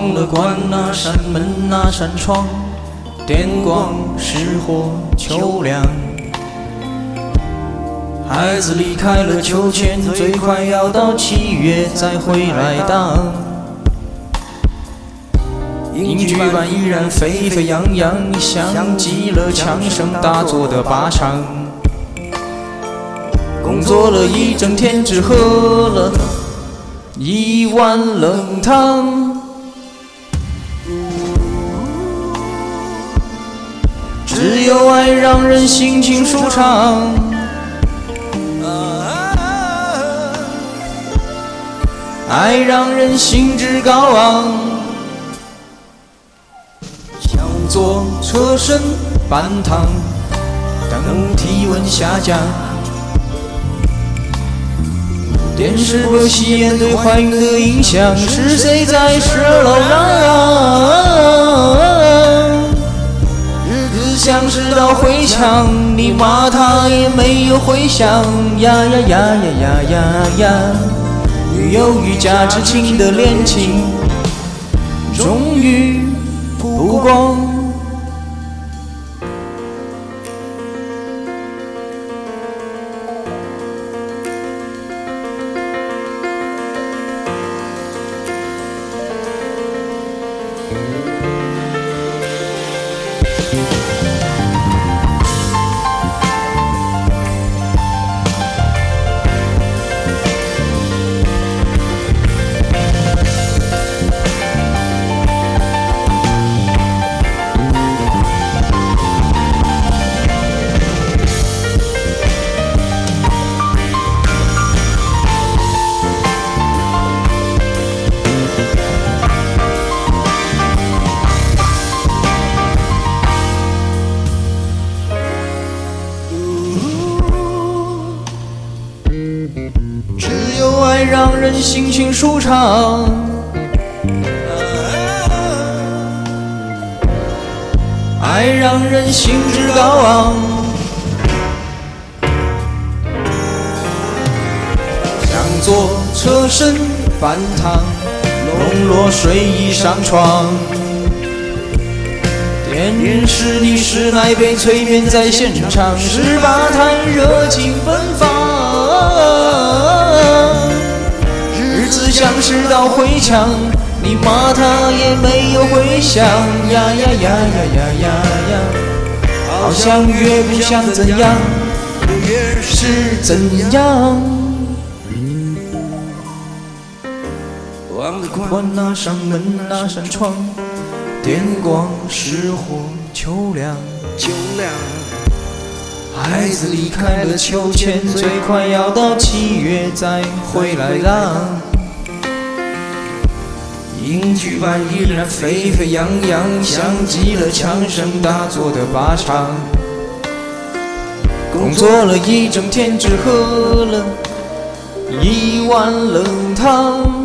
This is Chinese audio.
忘了关那扇门那扇窗，电光石火秋凉。孩子离开了秋千，最快要到七月再回来荡。影剧版依然沸沸扬扬，像极了枪声大作的靶场。工作了一整天，只喝了一碗冷汤。只有爱让人心情舒畅，爱让人兴致高昂。想坐车身半躺，等体温下降。电视播吸烟对怀孕的影响，是谁在十二楼嚷？日道回响，你骂他也没有回响。呀呀呀呀呀呀呀！女友与假知情的恋情，终于曝光。只有爱让人心情舒畅，爱让人兴致高昂。想坐车身半躺，笼络睡意上床。电视里是奶被催眠在现场，十八滩热情奔放。子像是道回墙，你骂他也没有回响。呀呀呀呀呀呀呀！好像越不想怎样，越是怎样。忘了关那扇门那扇窗，电光石火秋凉。秋凉，孩子离开了秋千，最快要到七月再回来浪。影剧版依然沸沸扬扬，像极了枪声大作的靶场。工作了一整天，只喝了一碗冷汤。